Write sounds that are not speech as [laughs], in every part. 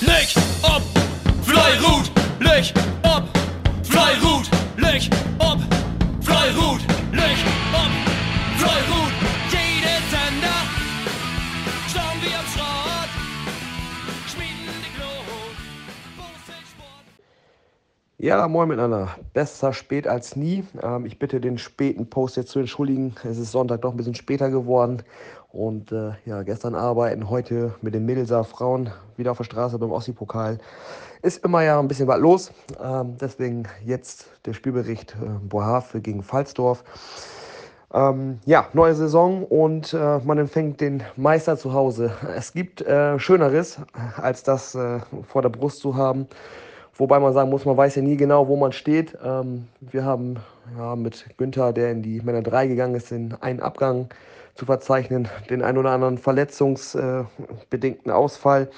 Licht ob, Fleirut, Licht ob, Fleirut, Licht ob, Fleirut, Licht ob, Fleirut. Jede Sender, schauen wir am Schrott, schmieden die Glut. Ja, moin miteinander. Besser spät als nie. Ähm, ich bitte den späten Post jetzt zu entschuldigen. Es ist Sonntag doch ein bisschen später geworden. Und äh, ja, gestern arbeiten, heute mit den Mädelser Frauen wieder auf der Straße beim Ossi-Pokal. Ist immer ja ein bisschen was los. Ähm, deswegen jetzt der Spielbericht äh, Bohave gegen Pfalzdorf. Ähm, ja, neue Saison und äh, man empfängt den Meister zu Hause. Es gibt äh, Schöneres, als das äh, vor der Brust zu haben. Wobei man sagen muss, man weiß ja nie genau, wo man steht. Ähm, wir haben ja, mit Günther, der in die Männer 3 gegangen ist, den einen Abgang zu verzeichnen, den ein oder anderen verletzungsbedingten Ausfall,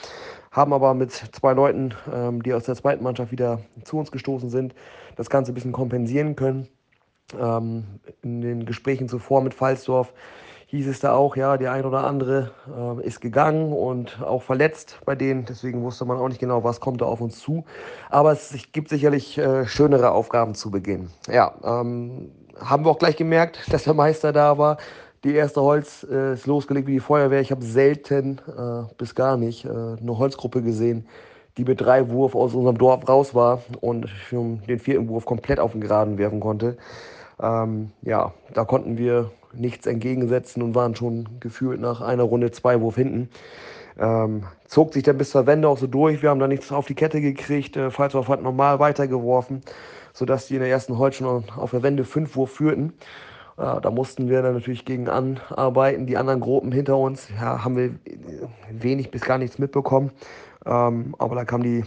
haben aber mit zwei Leuten, ähm, die aus der zweiten Mannschaft wieder zu uns gestoßen sind, das Ganze ein bisschen kompensieren können. Ähm, in den Gesprächen zuvor mit Pfalzdorf hieß es da auch, ja, der ein oder andere äh, ist gegangen und auch verletzt bei denen. Deswegen wusste man auch nicht genau, was kommt da auf uns zu. Aber es gibt sicherlich äh, schönere Aufgaben zu Beginn. Ja, ähm, haben wir auch gleich gemerkt, [laughs] dass der Meister da war. Die erste Holz äh, ist losgelegt wie die Feuerwehr. Ich habe selten äh, bis gar nicht äh, eine Holzgruppe gesehen, die mit drei Wurf aus unserem Dorf raus war und den vierten Wurf komplett auf den Geraden werfen konnte. Ähm, ja, da konnten wir nichts entgegensetzen und waren schon gefühlt nach einer Runde zwei Wurf hinten. Ähm, zog sich dann bis zur Wende auch so durch. Wir haben da nichts auf die Kette gekriegt. Äh, Pfalzdorf hat normal weitergeworfen, sodass die in der ersten Holz schon auf der Wende fünf Wurf führten. Ja, da mussten wir dann natürlich gegen anarbeiten. Die anderen Gruppen hinter uns ja, haben wir wenig bis gar nichts mitbekommen. Ähm, aber da kam die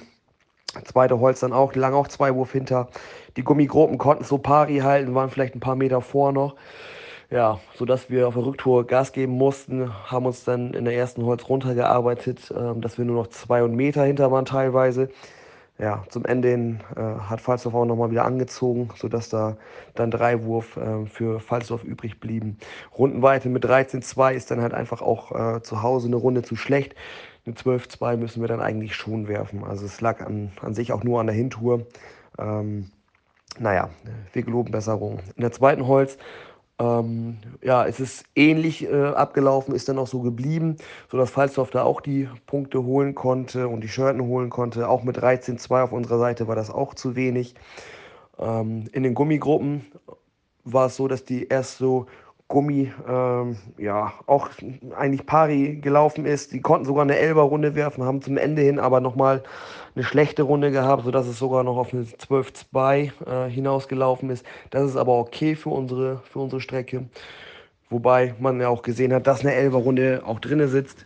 zweite Holz dann auch, lagen auch zwei Wurf hinter. Die Gummigruppen konnten so pari halten, waren vielleicht ein paar Meter vor noch. Ja, sodass wir auf der Rücktour Gas geben mussten, haben uns dann in der ersten Holz runtergearbeitet, äh, dass wir nur noch zwei Meter hinter waren teilweise ja, zum Ende hin äh, hat Falsdorf auch nochmal wieder angezogen, sodass da dann drei Wurf äh, für Falsdorf übrig blieben. Rundenweite mit 13-2 ist dann halt einfach auch äh, zu Hause eine Runde zu schlecht. Eine 12-2 müssen wir dann eigentlich schon werfen. Also es lag an, an sich auch nur an der Hintour. Ähm, naja, wir geloben Besserung. In der zweiten Holz ähm, ja, es ist ähnlich äh, abgelaufen, ist dann auch so geblieben, sodass Falsdorf da auch die Punkte holen konnte und die Shirten holen konnte. Auch mit 13-2 auf unserer Seite war das auch zu wenig. Ähm, in den Gummigruppen war es so, dass die erst so Gummi ähm, ja auch eigentlich pari gelaufen ist. Die konnten sogar eine Elber-Runde werfen, haben zum Ende hin aber nochmal eine schlechte Runde gehabt, sodass es sogar noch auf eine 12-2 äh, hinausgelaufen ist. Das ist aber okay für unsere, für unsere Strecke. Wobei man ja auch gesehen hat, dass eine Elber-Runde auch drinne sitzt.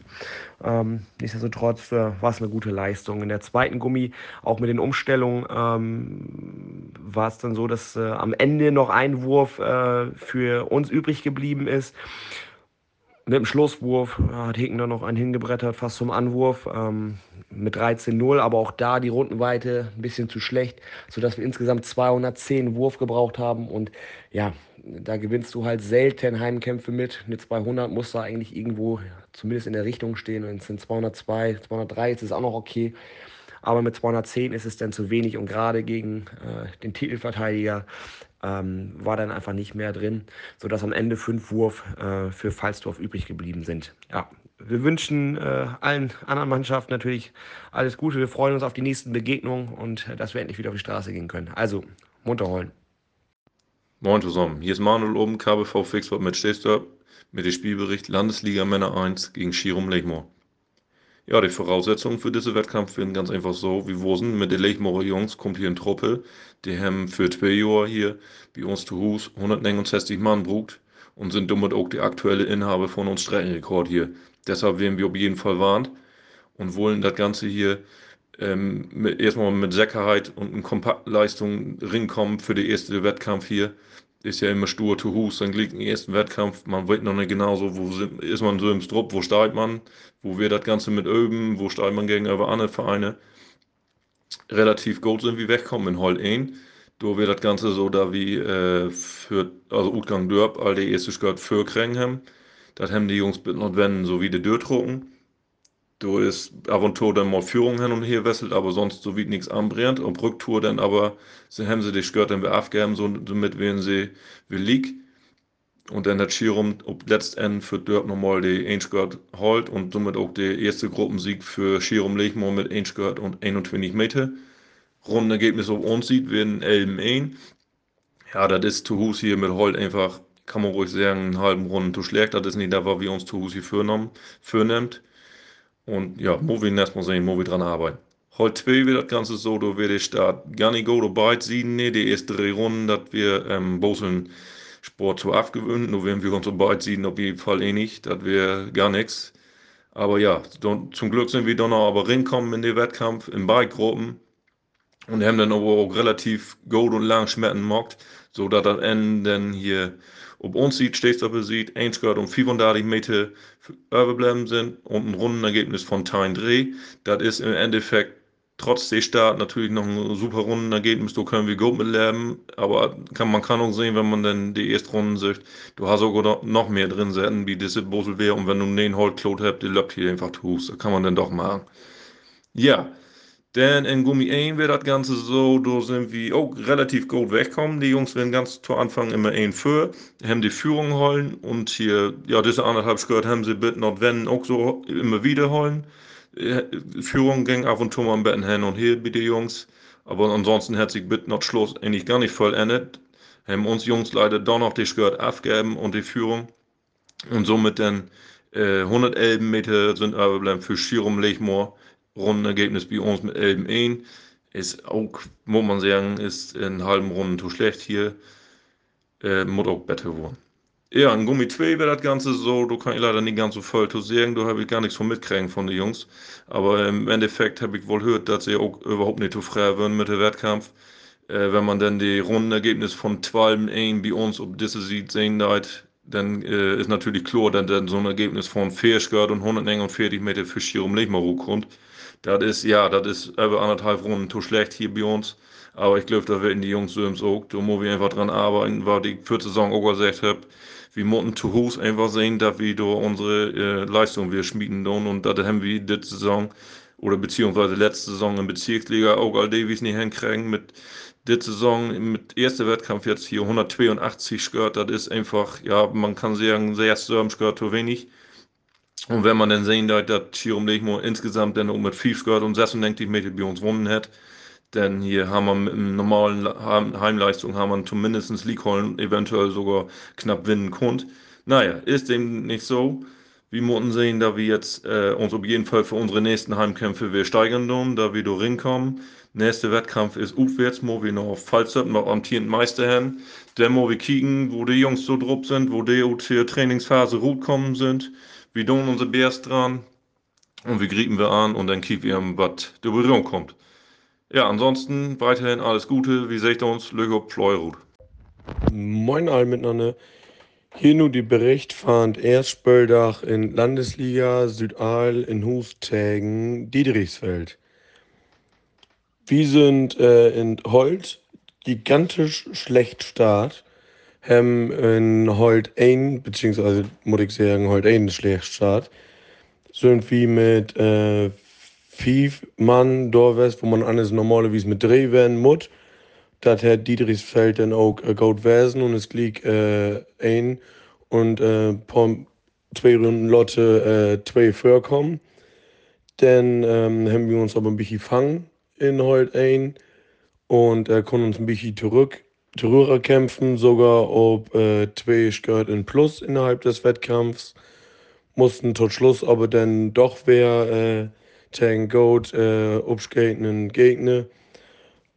Ähm, nichtsdestotrotz äh, war es eine gute Leistung. In der zweiten Gummi, auch mit den Umstellungen, ähm, war es dann so, dass äh, am Ende noch ein Wurf äh, für uns übrig geblieben ist. Mit dem Schlusswurf hat Hicken dann noch einen hingebrettert, fast zum Anwurf, ähm, mit 13-0, aber auch da die Rundenweite ein bisschen zu schlecht, sodass wir insgesamt 210 Wurf gebraucht haben. Und ja, da gewinnst du halt selten Heimkämpfe mit. Eine 200 muss da eigentlich irgendwo zumindest in der Richtung stehen. Und es sind 202, 203 ist es auch noch okay. Aber mit 210 ist es dann zu wenig und gerade gegen äh, den Titelverteidiger ähm, war dann einfach nicht mehr drin, sodass am Ende fünf Wurf äh, für Falsdorf übrig geblieben sind. Ja, wir wünschen äh, allen anderen Mannschaften natürlich alles Gute. Wir freuen uns auf die nächsten Begegnungen und äh, dass wir endlich wieder auf die Straße gehen können. Also, munter holen. Moin zusammen, hier ist Manuel oben, KBV Fixwort mit Stehstorp mit dem Spielbericht Landesliga Männer 1 gegen Schirum Lechmoor. Ja, die Voraussetzungen für diesen Wettkampf sind ganz einfach so, wie wir sind mit den Lechmoorer Jungs kommt hier ein Truppe, die haben für zwei Jahre hier bei uns zu Hus 169 Mann brugt und sind damit auch die aktuelle Inhaber von uns Streckenrekord hier. Deshalb werden wir auf jeden Fall warnt und wollen das Ganze hier ähm, mit, erstmal mit Sicherheit und in Kompaktleistung rinkommen für den ersten Wettkampf hier. Ist ja immer stur zu Hus, dann liegt im ersten Wettkampf, man weiß noch nicht genau so, wo sind, ist man so im Strupp, wo steigt man, wo wir das Ganze mit üben, wo steigt man gegenüber anderen Vereine. Relativ gut sind wir wegkommen in Hall 1. Da wird das Ganze so da wie äh, für, also Utgang Dörp, all die erste gehört für Krengham. Das haben die Jungs bitte noch wenden, so wie die Dörr drucken. Du ist ab und zu dann mal Führung hin und her wesselt, aber sonst so wie nichts anbrennt. Und Rücktour dann aber, sie haben sie die Skirt dann wieder aufgegeben, so damit wenn sie wie liegt. Und dann hat Schirum letztendlich für dort nochmal die Einskirt holt und somit auch der erste Gruppensieg für Schirum Lechmo mit Einskirt und 21 Meter. Rundenergebnis auf uns sieht, werden Elben ein. Ja, das ist zu Hus hier mit Holt einfach, kann man ruhig sagen, einen halben Runden zu schlecht. Das ist nicht da, was wir uns zu Hus hier vornimmt. Und ja, muss wir erstmal sehen, muss wir dran arbeiten. Heute 2 wird das Ganze so, da werde ich da gar nicht gut dabei sehen, ne, die ersten drei Runden, dass wir ähm, Boseln Sport zu abgewöhnen, nur wenn wir uns dabei sehen, auf jeden Fall eh nicht, das wäre gar nichts. Aber ja, zum Glück sind wir dann noch aber reinkommen in den Wettkampf, in Bike-Gruppen und haben dann aber auch relativ gut und lang Schmerzen gemacht, so dass das Ende dann hier ob uns sieht, stehst du sieht, 1 Grad um 35 Meter überbleiben sind und ein Rundenergebnis von Teil 3. Das ist im Endeffekt trotz der Start natürlich noch ein super Rundenergebnis, da können wir gut mitleben, aber kann, man kann auch sehen, wenn man dann die erste Runde sieht, du hast sogar noch mehr drin setzen, wie diese Bosel wäre und wenn du den Holt Klot habt, die läuft hier einfach tust, das kann man dann doch machen. Ja, denn in Gummi 1 wird das Ganze so, da sind wir auch relativ gut wegkommen. Die Jungs werden ganz zu Anfang immer ein für, haben die Führung holen und hier, ja, diese anderthalb Skirt haben sie bitte noch wenn auch so immer wieder holen. Führung ging ab und zu mal ein bisschen hin und her bei den Jungs. Aber ansonsten hat sich bitte noch Schluss eigentlich gar nicht vollendet. Haben uns Jungs leider doch noch die Skirt abgeben und die Führung. Und somit dann äh, 111 Meter sind aber bleiben für Schirum Lechmoor Rundenergebnis bei uns mit Elben 1 ist auch, muss man sagen, ist in halben Runden zu schlecht hier. Äh, muss auch besser geworden. Ja, in Gummi 2 wäre das Ganze so, du kannst leider nicht ganz so voll zu sagen, da habe ich gar nichts von mitkriegen von den Jungs. Aber im Endeffekt habe ich wohl gehört, dass sie auch überhaupt nicht zu frei werden mit dem Wettkampf. Äh, wenn man dann die Rundenergebnis von 12 1 bei uns ob diese sieht, sehen leid, dann äh, ist natürlich klar, dass dann so ein Ergebnis von 40 und 141 Meter für Schirum nicht mal kommt. Das ist, ja, das ist über anderthalb Runden zu schlecht hier bei uns. Aber ich glaube, da werden die Jungs so im Sog. Da muss ich einfach dran arbeiten, weil die vierte Saison auch gesagt habe, wir müssen zu Hause einfach sehen, dass wir da unsere äh, Leistung wir schmieden tun. Und das haben wir diese Saison oder beziehungsweise letzte Saison in Bezirksliga auch all die, wie es nicht hinkriegen. Mit dieser Saison, mit erster Wettkampf jetzt hier 182 Skirt, das ist einfach, ja, man kann sagen, sehr Sturm Skirt zu wenig. Und wenn man dann sehen, dass Chirum Lechmo insgesamt dann um mit 5 Skirt und 96 Meter bei uns gewonnen hat, denn hier haben wir mit einer normalen Heimleistung haben wir zumindest League Hollen eventuell sogar knapp gewinnen können. Naja, ist dem nicht so. Wir müssen sehen, da wir jetzt äh, uns auf jeden Fall für unsere nächsten Heimkämpfe wir steigern tun, da wir da rinkommen. Nächster Wettkampf ist aufwärts, wo wir noch auf Fallzeit noch amtierend Meister haben. Dann wo wir kicken, wo die Jungs so drupp sind, wo die auch zur Trainingsphase gut kommen sind. Wir tun unsere Bärs dran und wir grieben wir an und dann kicken wir, was der Berührung kommt. Ja, ansonsten weiterhin alles Gute. Wie seht ihr uns? Lüge Pleurut. Moin alle miteinander. Hier nur die Bericht fand Erstspöldach in Landesliga Südal in Huftägen Diedrichsfeld. Wir sind äh, in Holt gigantisch schlecht Start. Haben in Holt ein, beziehungsweise muss ich sagen, Holt ein schlecht Start. Sind wir mit äh, fünf Mann wärst, wo man alles normalerweise mit drei werden muss. Das hat Dietrichsfeld dann auch äh, gut wesen und es liegt äh, ein und äh, zwei Runden Lotte äh, zwei vorkommen. Dann ähm, haben wir uns aber ein bisschen fangen in heute ein und äh, konnten uns ein bisschen zurück kämpfen, sogar ob äh, zwei Skirt in Plus innerhalb des Wettkampfs. Mussten tot Schluss aber dann doch wer äh, tegen Goat äh, abskaten Gegner.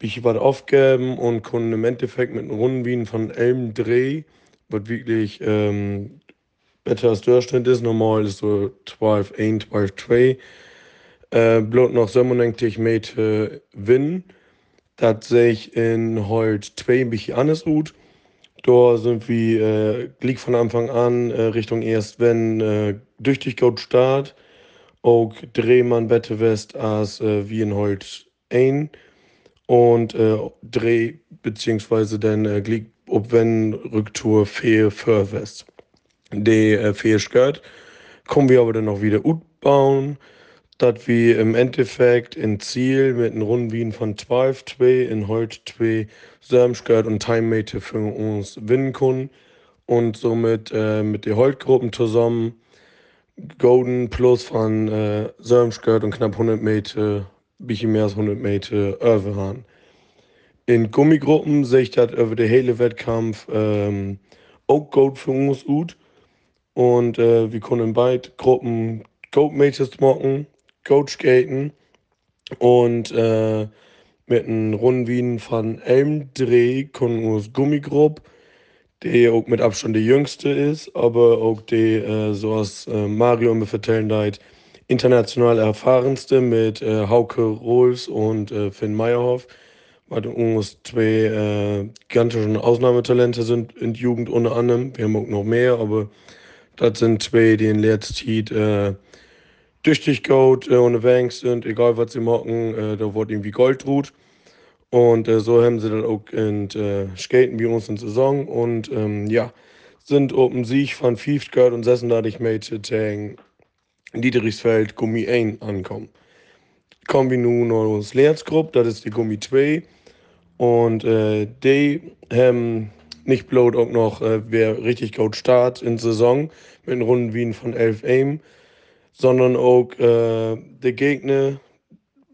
Ich was aufgeben und konnte im Endeffekt mit einem Rundenwien von elm Dreh, was wirklich ähm, besser als Durchschnitt ist. Normal ist so 12, 1, 12, 2. Äh, bloß noch 97 Meter Wind. Das sehe ich in Holt 2 ein bisschen anders gut. Da sind wir äh, gleich von Anfang an äh, Richtung erst wenn äh, durch die Goat Start auch Drehmann Wette West als äh, wie in Holt ein und äh, Dreh beziehungsweise dann äh, glied ob wenn Rücktour fehl für West. Die äh, fehl gehört, kommen wir aber dann noch wieder gut bauen. Dass wir im Endeffekt in Ziel mit einem Rundwien von 12, 2 in heute 2 Sörmskört und Timemate für uns gewinnen können und somit äh, mit den Holtgruppen zusammen Golden Plus von äh, Sörmskört und knapp 100 Meter, bisschen mehr als 100 Meter Överhahn. In Gummigruppen sehe ich das über den hele Wettkampf ähm, auch Gold für uns gut. Und äh, wir können in beiden Gruppen Gold Matches machen Coachgaten und äh, mit einem Rundwien von Elmdreh kommen uns Gummigrupp, der auch mit Abstand der jüngste ist, aber auch der, äh, so als äh, Mario immer vertellen hat, international erfahrenste mit äh, Hauke Rohls und äh, Finn Meyerhoff, weil uns zwei äh, gigantische Ausnahmetalente sind in der Jugend unter anderem. Wir haben auch noch mehr, aber das sind zwei, die in letzter Zeit äh, tüchtig Gold äh, ohne Wanks sind, egal was sie machen, äh, da wird irgendwie Gold ruht. Und äh, so haben sie dann auch in äh, Skaten wie uns in Saison und ähm, ja, sind oben Sieg von 5 Geld und 36 Meter gegen Dieterichsfeld Gummi 1 ankommen. Kommen wir nun noch ins Lehrzgruppe, das ist die Gummi 2. Und äh, die haben nicht bloß auch noch, äh, wer richtig gut Start in Saison mit den Runden Wien von 11 Aim sondern auch äh, der Gegner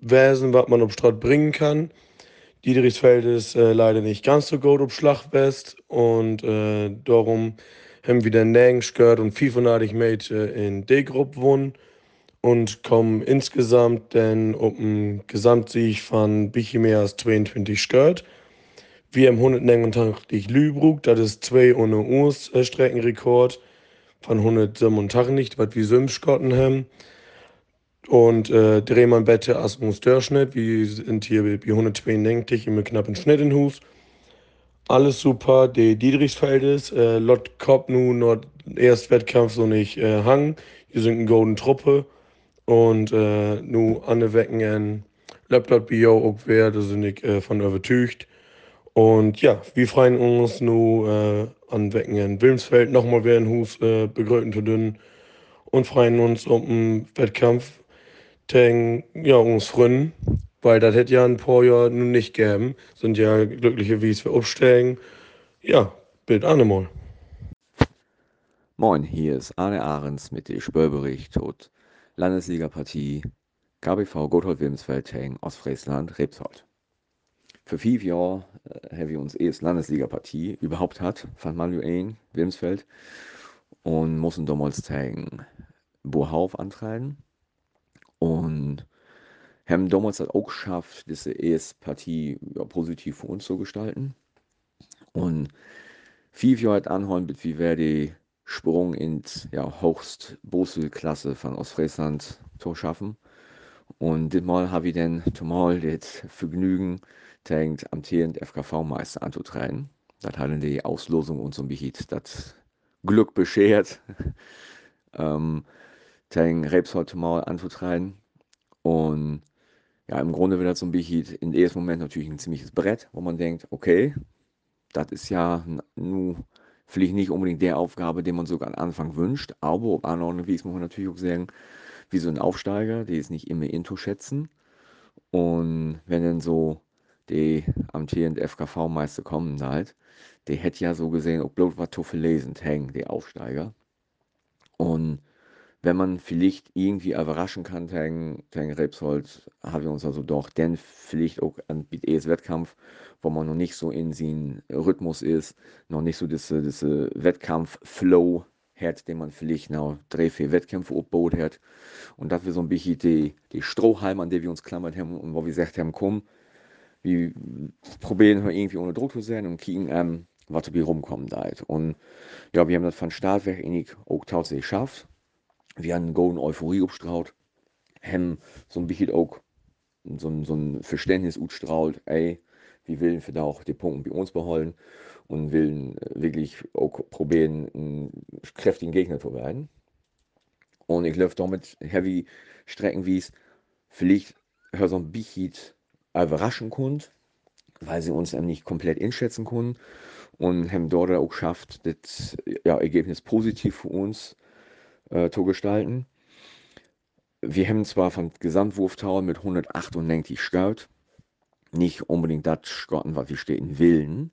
Wesen, was man auf Straat bringen kann. Diedrichsfeld ist äh, leider nicht ganz so gut auf Schlachtwest und äh, darum haben wir den Nang gehört und 500 Meter in D-Gruppe gewonnen und kommen insgesamt dann auf einen Gesamtsieg von bisschen mehr als 22 Skirt. Wir haben 189 Lübruck, das ist zwei ohne Urs äh, Streckenrekord von 187, was wir Simskotten haben. Und äh, drehen wir bitte als uns Durchschnitt. Wir sind hier bei 192 im knappen Schnitt in Hus. Alles super. Die Diedrichsfeld ist, äh, Lot Kopp nun noch erst Wettkampf so nicht äh, hang. Wir sind eine golden Truppe. Und äh, nu an Wecken ein Laptop Bio auch wer, da sind ich äh, von übertücht. Und ja, wir freuen uns nun äh, an Wecken in Wilmsfeld nochmal wieder in Hus äh, begrüßen zu dünn und freuen uns um den Wettkampf gegen ja, uns Freunden, weil das hätte ja ein paar Jahre nun nicht gegeben. Sind ja glückliche, wie es wir aufstellen. Ja, Bild Annemal. Moin, hier ist Arne Ahrens mit dem Spörbericht tot Landesligapartie KBV Gothold Wilmsfeld gegen Ostfriesland Rebsold für fünf Jahre äh, haben wir uns erst Landesliga-Partie überhaupt hat, von Manuel Wilmsfeld. Und mussten damals gegen Bohauf antreten. Und haben damals das auch geschafft, diese erste Partie ja, positiv für uns zu gestalten. Und fünf Jahre hat anholen, bis wir die Sprung in ja, höchst Klasse von Ostfriesland zu schaffen. Und diesmal habe ich dann zumal das Vergnügen, denkt amtierend FKV-Meister anzutreten. Das hat die Auslosung uns um bisschen das Glück beschert, [laughs] ähm, den Rebs mal anzutreten. Und ja, im Grunde wird das so ein bisschen in dem ersten Moment natürlich ein ziemliches Brett, wo man denkt, okay, das ist ja nun vielleicht nicht unbedingt der Aufgabe, die man sogar am Anfang wünscht, aber auf andere Weise muss man natürlich auch sagen, wie so ein Aufsteiger, die ist nicht immer into schätzen. Und wenn dann so die amtierende FKV-Meister kommen halt, die hätte ja so gesehen auch bloß was zu lesen, hängen, die Aufsteiger. Und wenn man vielleicht irgendwie überraschen kann, gegen, gegen Rebsold, haben wir uns also doch dann vielleicht auch an BTS Wettkampf, wo man noch nicht so in seinem Rhythmus ist, noch nicht so diese, diese Wettkampf-Flow hat, den man vielleicht noch drei, vier Wettkämpfe aufgebaut hat. Und dass wir so ein bisschen die, die Strohhalme, an der wir uns klammern haben und wo wir gesagt haben, komm, wir probieren irgendwie ohne Druck zu sein und kicken, ähm, was dabei rumkommt halt. Und ja, wir haben das von Start weg auch tatsächlich geschafft. Wir haben eine golden Euphorie abgestrahlt, haben so ein bisschen auch so, so ein Verständnis ausgestrahlt, ey, wir wollen für da auch die Punkte bei uns behalten und wollen wirklich auch probieren, einen kräftigen Gegner zu werden. Und ich glaube damit heavy Strecken wie es vielleicht hör so ein bisschen überraschen konnte, weil sie uns nicht komplett einschätzen konnten und haben dort auch geschafft, das ja, Ergebnis positiv für uns äh, zu gestalten. wir haben zwar von Gesamtwurftower mit 198 Scout, nicht unbedingt das Scotten, was wir stehen willen,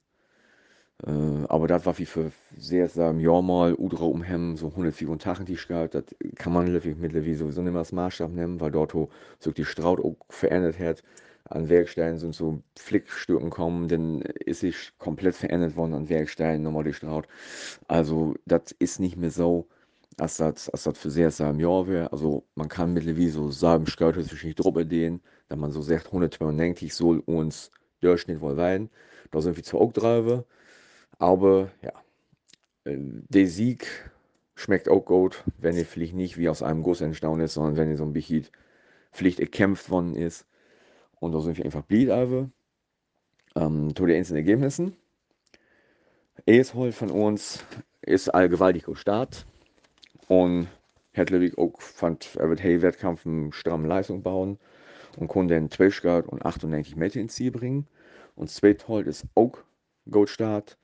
äh, aber das, was wir für sehr im Jahr mal Udra umhemmen, so 184 Scout, das kann man mittlerweile sowieso nicht mehr als Maßstab nehmen, weil dort so die Straut auch verändert hat. An Werksteinen sind so Flickstücken kommen, dann ist sich komplett verändert worden an Werksteinen, nochmal die Straut. Also, das ist nicht mehr so als das, für sehr im Jahr wäre. Also man kann mittlerweile so sagen, Scout sich nicht drüber den, da man so sagt, 192 soll uns Durchschnitt wohl sein. Da sind wir zwar auch drauf, aber ja, äh, der Sieg schmeckt auch gut, wenn er vielleicht nicht wie aus einem Guss entstanden ist, sondern wenn er so ein bisschen Pflicht erkämpft worden ist. Und da sind wir einfach blieb ähm, zu den einzelnen Ergebnissen. Eshold von uns ist allgewaltig gestartet. Und Hedlewig auch fand, er wird hey Wettkampf eine stramme Leistung bauen und konnte dann 12 Grad und 98 Meter ins Ziel bringen. Und Zweithold ist auch Goldstart.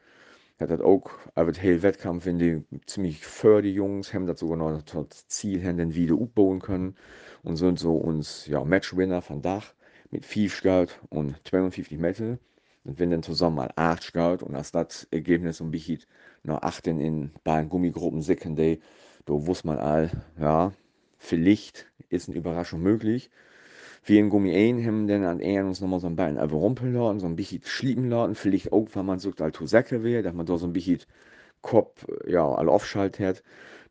Er hat auch, er wird hey Wettkampf, wenn die ziemlich für die Jungs, haben das sogar noch das Ziel, haben dann wieder aufbauen können und sind so uns, ja, Matchwinner von Dach mit 5 Scout und 52 Meter. Und wenn dann zusammen mal 8 Scout und als das Ergebnis ein bisschen nach 8 in beiden Gummigruppen Second da wusste man all, ja, vielleicht ist eine Überraschung möglich. Wir in Gummi 1 haben dann an eher uns nochmal so ein bisschen überrumpeln lassen, so ein bisschen schlieben lassen. Vielleicht auch, wenn man so halt Säcke wäre, dass man da so ein bisschen Kopf, ja, alle aufschaltet hat.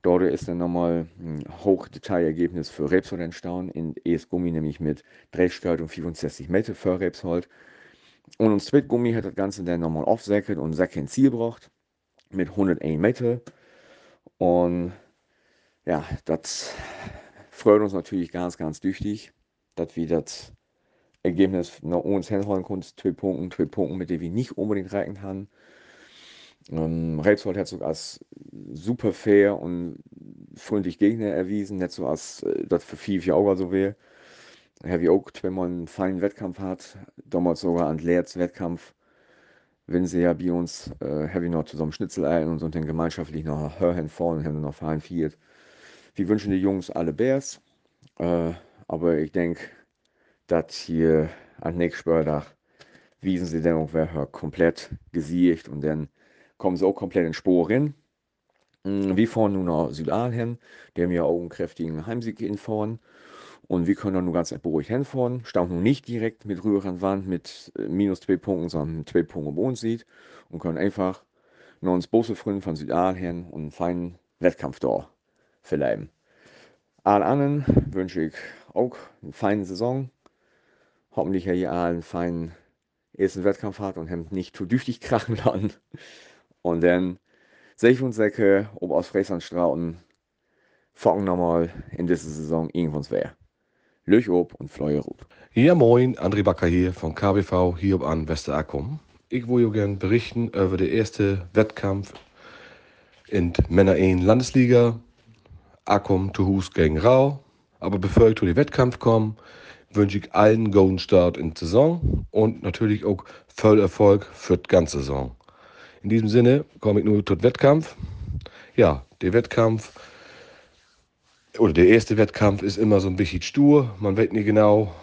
Dort ist dann nochmal ein Hochdetailergebnis für Rebsold entstanden, in ES Gummi nämlich mit Drehstart und 65 Meter für Rebsold. Und uns Gummi hat das Ganze dann nochmal aufsäckelt und Säcke ins Ziel gebracht mit 101 Meter. Und ja, das freut uns natürlich ganz, ganz tüchtig, dass wir das Ergebnis nach uns hinholen konnten. Zwei Punkte, zwei Punkte, mit denen wir nicht unbedingt rechnen haben. Ähm, Rebsold hat sogar als super fair und freundlich Gegner erwiesen, nicht so als äh, das für viele, Augen so wäre. Heavy Oak, wenn man einen feinen Wettkampf hat, damals sogar an Leerts Wettkampf, wenn sie ja bei uns äh, Heavy noch zusammen Schnitzel ein und so dann gemeinschaftlich noch Hörhen vorne und haben noch fein viert. Wir wünschen die Jungs alle Bears. Äh, aber ich denke, dass hier an nächsten Spieltag wiesen sie dann wer komplett gesiegt und dann kommen sie auch komplett in Spur rein. Mm, wir fahren nun nach Südal hin, der ja auch einen kräftigen Heimsieg hinfahren. Und wir können dann nur ganz beruhigt hinfahren. Staunt nun nicht direkt mit rührer Wand mit äh, minus zwei Punkten, sondern mit zwei Punkten bei uns sieht. Und können einfach noch ins Busse von Südal hin und einen feinen Wettkampf da verleihen. Allen anderen wünsche ich auch eine feine Saison. Hoffentlich ihr einen feinen ersten Wettkampf hat und haben nicht zu [laughs] düchtig krachen lassen. Und dann sehe ich uns Säcke, ob aus Frieslandstrauten, fangen nochmal in dieser Saison irgendwann wer. Löch ob und Fleuer rup. Ja moin, André Backer hier von KBV hier an Westerakkum. Ich wollte gerne berichten über den ersten Wettkampf in Männer 1 Landesliga Akkum zu Hus gegen Rau. Aber bevor ich zu den Wettkampf komme, wünsche ich allen einen guten Start in die Saison und natürlich auch voll Erfolg für die ganze Saison. In diesem Sinne komme ich nur zum Wettkampf. Ja, der Wettkampf oder der erste Wettkampf ist immer so ein bisschen stur. Man weiß nicht genau,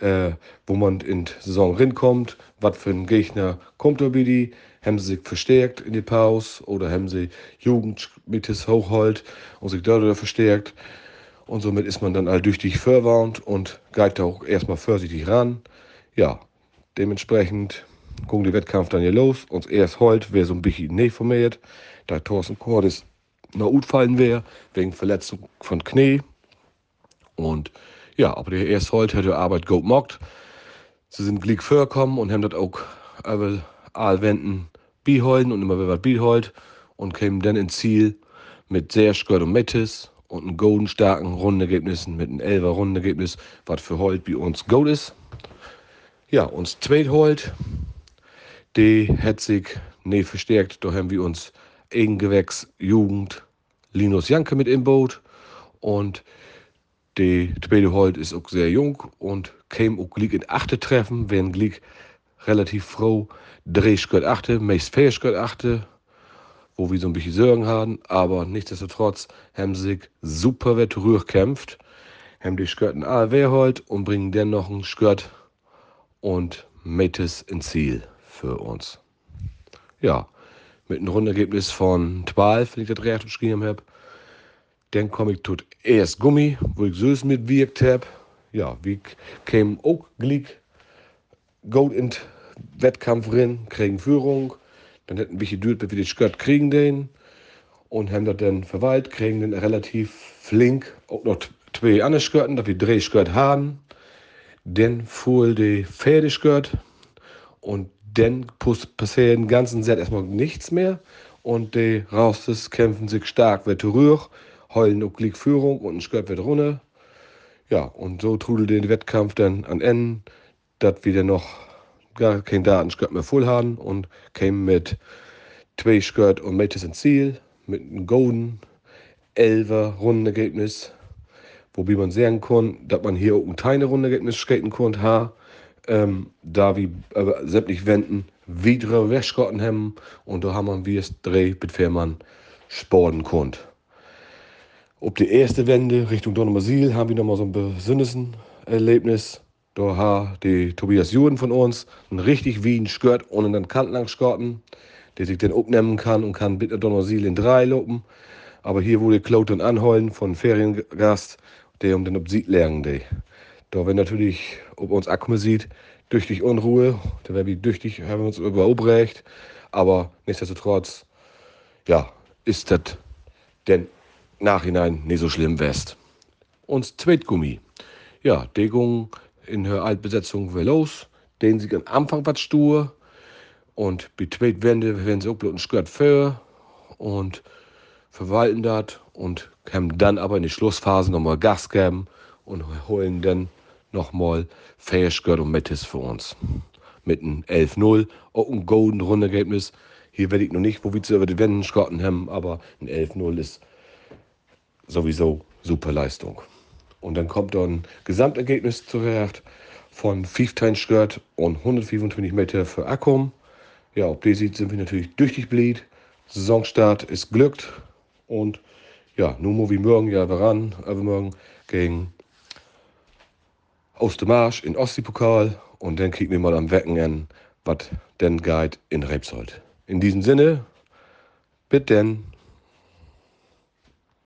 äh, wo man in die Saison rinkommt, was für ein Gegner kommt bei die. Haben sie sich verstärkt in die Pause oder haben sie Jugend mit das Hochhold und sich dadurch verstärkt. Und somit ist man dann alldüchtig verwarnt und geht auch erstmal vorsichtig ran. Ja, dementsprechend gucken die Wettkampf dann hier los. Uns erst heute wäre so ein bisschen nicht formiert, da Thorsten Cordes gut fallen wäre, wegen Verletzung von Knie. Und ja, aber der erst heute hat die Arbeit gut gemacht. Sie sind glick vorgekommen und haben das auch alle Aalwenden beholden und immer wieder was beholt und kämen dann ins Ziel mit sehr Skört und Metis und einem golden starken Rundenergebnissen mit einem 11er Rundenergebnis, was für heute bei uns gut ist. Ja, uns zweit holt, die sich nicht verstärkt, da haben wir uns Eigengewächs Jugend Linus Janke mit im Boot. Und die zweite Holt ist auch sehr jung und käme auch gleich in achte Treffen, wenn gleich relativ froh drei Schritt achte, meist vier Schritt achte, wo wir so ein bisschen Sorgen haben, aber nichtsdestotrotz haben sie sich super wett kämpft, haben die Skirten AW holt und bringen dann noch ein Skirt und Metes ins Ziel für uns. Ja, mit einem Rundergebnis von 12, wenn ich das recht geschrieben habe. Dann komme ich tut erst Gummi, wo ich süß mitwirkt habe. Ja, wie käme auch Glick Gold in Wettkampf rein, kriegen Führung. Dann hätten wir geduld, bis wir die Skirt kriegen den. Und haben das dann verwaltet, kriegen dann relativ flink auch noch zwei andere Skirten, dass wir drei Skirt haben. Dann fuhr die Pferdeskirt und dann passiert im ganzen Set erstmal nichts mehr. Und die Raustes kämpfen sich stark, wird rühr, heulen Glick Führung und ein Skirt wird runter. Ja, und so trudelt den Wettkampf dann an Ende, dass wir dann noch gar kein Datenskirt mehr voll haben und kämen mit zwei Skirt und Mates ins Ziel, mit einem Golden, 11 Rundenergebnis, wobei man sehen kann, dass man hier auch ein kleines Rundenergebnis skaten kann, ähm, da wir äh, sämtlich Wenden wieder wegskotten haben und da haben wir es drei mit Fährmann sporten können. Ob die erste Wende Richtung Donnermasil haben wir nochmal so ein besonderes Erlebnis. Da hat die Tobias Juden von uns ein richtig wie ein Skirt ohne den Kant lang der sich dann abnehmen kann und kann bitte Donnermasil in drei lopen. Aber hier wurde Klaut und Anholen von Feriengast, der um den Obsied lernen. Die. Da wenn natürlich, ob uns Akkume sieht, durch Unruhe, da wäre wie düchtig, haben wir uns überobrecht. Aber nichtsdestotrotz, ja, ist das denn Nachhinein nicht so schlimm west. Und Zweitgummi. Ja, Degung in der Altbesetzung war los. Den sie am Anfang was stur. Und bei Zweitwende werden sie auch bloß ein Skirt für und verwalten das und können dann aber in die Schlussphase nochmal Gas geben und holen dann nochmal Fairskirt und Metis für uns. Mit einem 11-0, auch ein golden Rundergebnis. Hier werde ich noch nicht, wo wir zu über die Wände skotten haben, aber ein 11-0 ist sowieso super Leistung. Und dann kommt dann ein Gesamtergebnis zurecht von 15 Skirt und 125 Meter für Akkum. Ja, ob die sieht, sind wir natürlich durch bleed. Saisonstart ist glückt und ja, nun wir morgen ja ran, übermorgen gegen Ostermarsch in Ostseepokal und dann kriegen wir mal am Wecken an, was denn geht in Rebsold. In diesem Sinne, bitte denn.